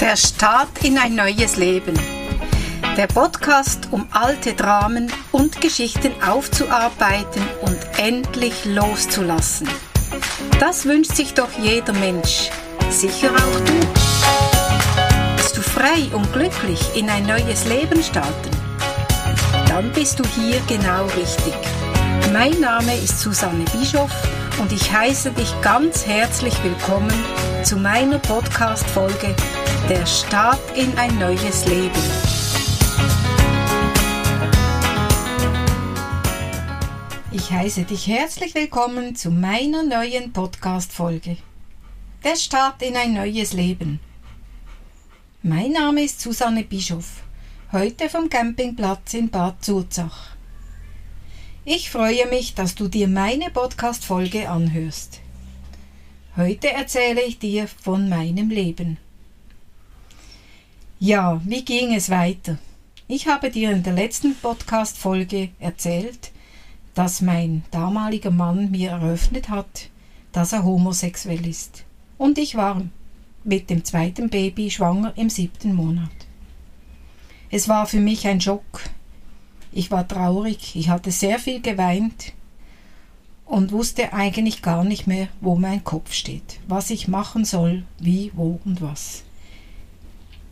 Der Start in ein neues Leben. Der Podcast, um alte Dramen und Geschichten aufzuarbeiten und endlich loszulassen. Das wünscht sich doch jeder Mensch. Sicher auch du. Willst du frei und glücklich in ein neues Leben starten? Dann bist du hier genau richtig. Mein Name ist Susanne Bischoff und ich heiße dich ganz herzlich willkommen zu meiner Podcast-Folge Der Start in ein neues Leben. Ich heiße dich herzlich willkommen zu meiner neuen Podcast-Folge. Der Start in ein neues Leben. Mein Name ist Susanne Bischoff, heute vom Campingplatz in Bad Zurzach. Ich freue mich, dass du dir meine Podcast-Folge anhörst. Heute erzähle ich dir von meinem Leben. Ja, wie ging es weiter? Ich habe dir in der letzten Podcast-Folge erzählt, dass mein damaliger Mann mir eröffnet hat, dass er homosexuell ist. Und ich war mit dem zweiten Baby schwanger im siebten Monat. Es war für mich ein Schock. Ich war traurig, ich hatte sehr viel geweint und wusste eigentlich gar nicht mehr, wo mein Kopf steht, was ich machen soll, wie, wo und was.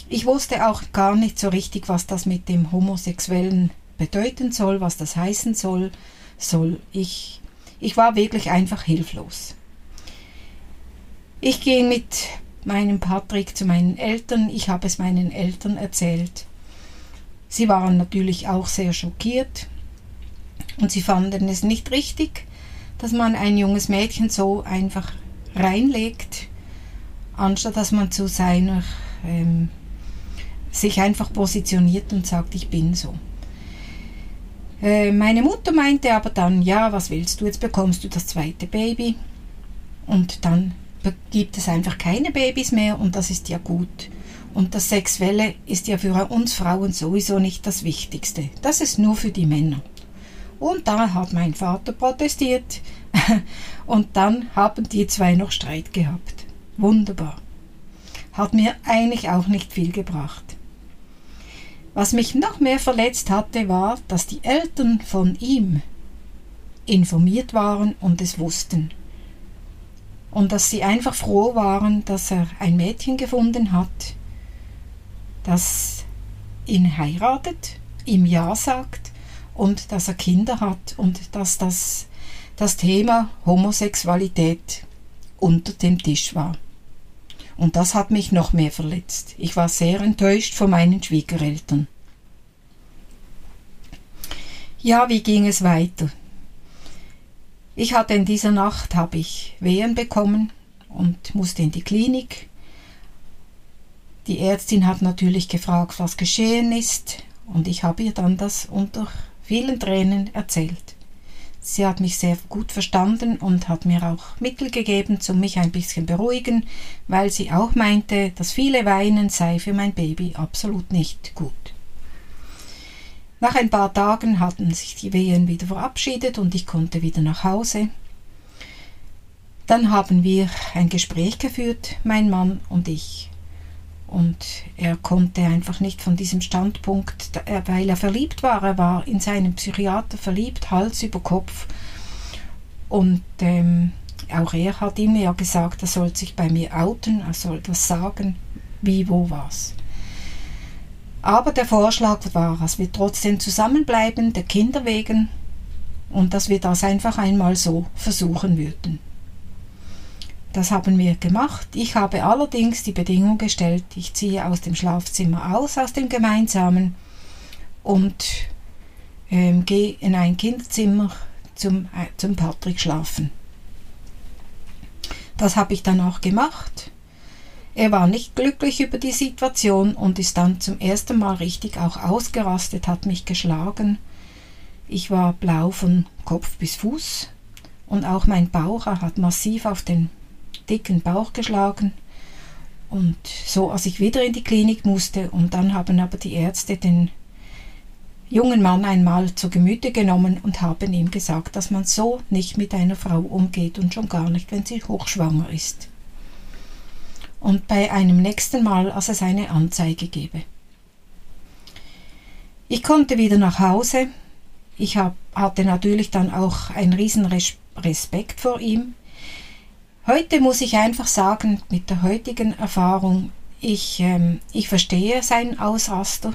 Ich wusste auch gar nicht so richtig, was das mit dem Homosexuellen bedeuten soll, was das heißen soll, soll ich. Ich war wirklich einfach hilflos. Ich ging mit meinem Patrick zu meinen Eltern, ich habe es meinen Eltern erzählt. Sie waren natürlich auch sehr schockiert und sie fanden es nicht richtig, dass man ein junges Mädchen so einfach reinlegt, anstatt dass man zu seiner ähm, sich einfach positioniert und sagt, ich bin so. Äh, meine Mutter meinte aber dann, ja, was willst du, jetzt bekommst du das zweite Baby und dann gibt es einfach keine Babys mehr und das ist ja gut. Und das Sexuelle ist ja für uns Frauen sowieso nicht das Wichtigste. Das ist nur für die Männer. Und da hat mein Vater protestiert und dann haben die zwei noch Streit gehabt. Wunderbar. Hat mir eigentlich auch nicht viel gebracht. Was mich noch mehr verletzt hatte, war, dass die Eltern von ihm informiert waren und es wussten. Und dass sie einfach froh waren, dass er ein Mädchen gefunden hat, das ihn heiratet, ihm Ja sagt und dass er Kinder hat und dass das, das Thema Homosexualität unter dem Tisch war. Und das hat mich noch mehr verletzt. Ich war sehr enttäuscht von meinen Schwiegereltern. Ja, wie ging es weiter? Ich hatte in dieser Nacht habe ich Wehen bekommen und musste in die Klinik die Ärztin hat natürlich gefragt, was geschehen ist, und ich habe ihr dann das unter vielen Tränen erzählt. Sie hat mich sehr gut verstanden und hat mir auch Mittel gegeben, um mich ein bisschen beruhigen, weil sie auch meinte, dass viele Weinen sei für mein Baby absolut nicht gut. Nach ein paar Tagen hatten sich die Wehen wieder verabschiedet und ich konnte wieder nach Hause. Dann haben wir ein Gespräch geführt, mein Mann und ich. Und er konnte einfach nicht von diesem Standpunkt, weil er verliebt war, er war in seinen Psychiater verliebt, Hals über Kopf. Und ähm, auch er hat ihm ja gesagt, er soll sich bei mir outen, er soll das sagen, wie, wo, was. Aber der Vorschlag war, dass wir trotzdem zusammenbleiben, der Kinder wegen, und dass wir das einfach einmal so versuchen würden. Das haben wir gemacht. Ich habe allerdings die Bedingung gestellt, ich ziehe aus dem Schlafzimmer aus, aus dem gemeinsamen und ähm, gehe in ein Kinderzimmer zum, äh, zum Patrick schlafen. Das habe ich dann auch gemacht. Er war nicht glücklich über die Situation und ist dann zum ersten Mal richtig auch ausgerastet, hat mich geschlagen. Ich war blau von Kopf bis Fuß und auch mein Bauch hat massiv auf den dicken Bauch geschlagen. Und so, als ich wieder in die Klinik musste, und dann haben aber die Ärzte den, jungen Mann einmal zu Gemüte genommen und haben ihm gesagt, dass man so nicht mit einer Frau umgeht und schon gar nicht, wenn sie hochschwanger ist. Und bei einem nächsten Mal, als es eine Anzeige gebe. Ich konnte wieder nach Hause. Ich hab, hatte natürlich dann auch einen riesen Respekt vor ihm. Heute muss ich einfach sagen, mit der heutigen Erfahrung, ich, ähm, ich verstehe seinen Ausraster,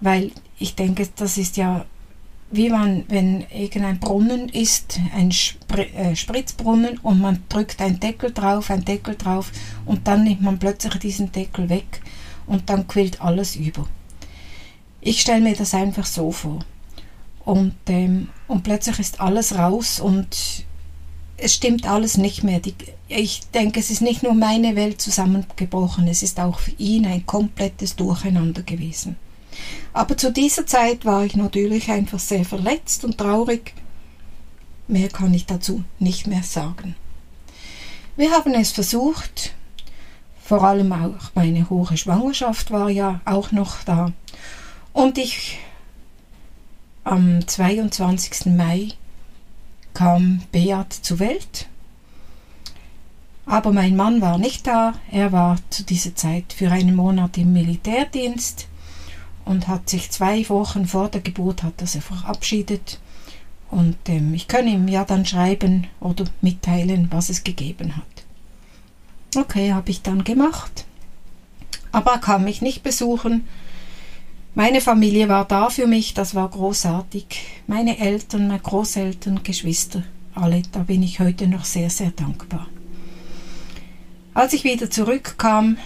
weil ich denke, das ist ja wie man, wenn irgendein Brunnen ist, ein Spr äh, Spritzbrunnen und man drückt einen Deckel drauf, einen Deckel drauf und dann nimmt man plötzlich diesen Deckel weg und dann quillt alles über. Ich stelle mir das einfach so vor. Und, ähm, und plötzlich ist alles raus und es stimmt alles nicht mehr. Die, ich denke, es ist nicht nur meine Welt zusammengebrochen, es ist auch für ihn ein komplettes Durcheinander gewesen. Aber zu dieser Zeit war ich natürlich einfach sehr verletzt und traurig. Mehr kann ich dazu nicht mehr sagen. Wir haben es versucht, vor allem auch meine hohe Schwangerschaft war ja auch noch da. Und ich am 22. Mai kam Beat zur Welt. Aber mein Mann war nicht da. Er war zu dieser Zeit für einen Monat im Militärdienst und hat sich zwei Wochen vor der Geburt hat er sich verabschiedet. Und ähm, ich kann ihm ja dann schreiben oder mitteilen, was es gegeben hat. Okay, habe ich dann gemacht. Aber er kam mich nicht besuchen. Meine Familie war da für mich, das war großartig. Meine Eltern, meine Großeltern, Geschwister, alle, da bin ich heute noch sehr, sehr dankbar. Als ich wieder zurückkam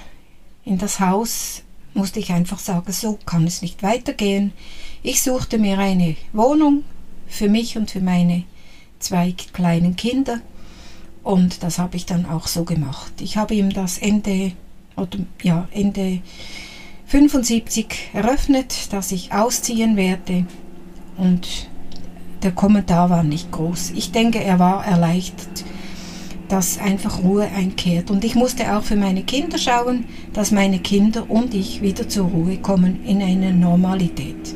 in das Haus, musste ich einfach sagen, so kann es nicht weitergehen. Ich suchte mir eine Wohnung für mich und für meine zwei kleinen Kinder und das habe ich dann auch so gemacht. Ich habe ihm das Ende oder ja Ende 75 eröffnet, dass ich ausziehen werde und der Kommentar war nicht groß. Ich denke, er war erleichtert, dass einfach Ruhe einkehrt. Und ich musste auch für meine Kinder schauen, dass meine Kinder und ich wieder zur Ruhe kommen in eine Normalität.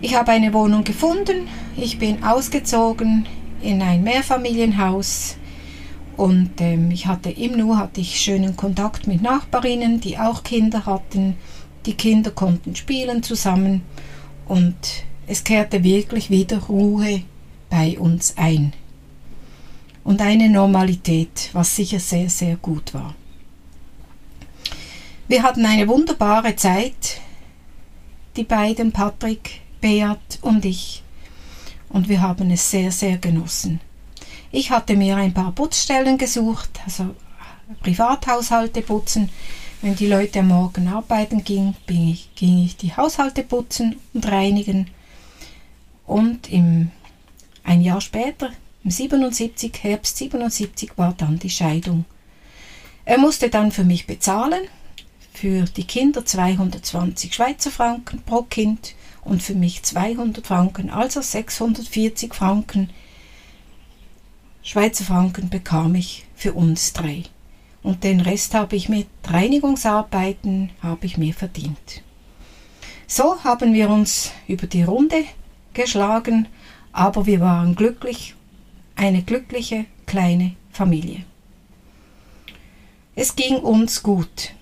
Ich habe eine Wohnung gefunden, ich bin ausgezogen in ein Mehrfamilienhaus und ähm, ich hatte im Nu hatte ich schönen Kontakt mit Nachbarinnen, die auch Kinder hatten. Die Kinder konnten spielen zusammen und es kehrte wirklich wieder Ruhe bei uns ein. Und eine Normalität, was sicher sehr, sehr gut war. Wir hatten eine wunderbare Zeit, die beiden, Patrick, Beat und ich. Und wir haben es sehr, sehr genossen. Ich hatte mir ein paar Putzstellen gesucht, also Privathaushalte putzen. Wenn die Leute am Morgen arbeiten gingen, ging ich, die Haushalte putzen und reinigen. Und im, ein Jahr später, im 77, Herbst 77, war dann die Scheidung. Er musste dann für mich bezahlen, für die Kinder 220 Schweizer Franken pro Kind und für mich 200 Franken, also 640 Franken Schweizer Franken bekam ich für uns drei. Und den Rest habe ich mit Reinigungsarbeiten habe ich mir verdient. So haben wir uns über die Runde geschlagen, aber wir waren glücklich, eine glückliche kleine Familie. Es ging uns gut.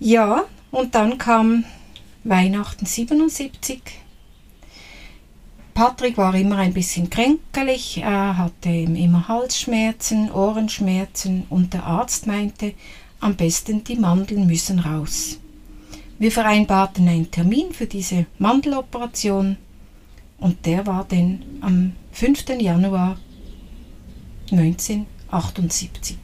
Ja, und dann kam Weihnachten 77 Patrick war immer ein bisschen kränkelig, er hatte immer Halsschmerzen, Ohrenschmerzen und der Arzt meinte, am besten die Mandeln müssen raus. Wir vereinbarten einen Termin für diese Mandeloperation und der war dann am 5. Januar 1978.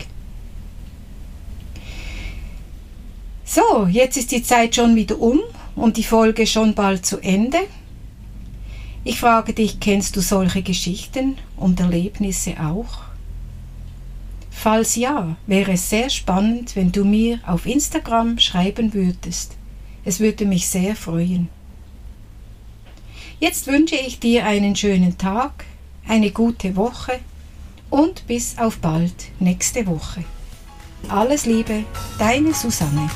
So, jetzt ist die Zeit schon wieder um und die Folge schon bald zu Ende. Ich frage dich, kennst du solche Geschichten und Erlebnisse auch? Falls ja, wäre es sehr spannend, wenn du mir auf Instagram schreiben würdest. Es würde mich sehr freuen. Jetzt wünsche ich dir einen schönen Tag, eine gute Woche und bis auf bald nächste Woche. Alles Liebe, deine Susanne.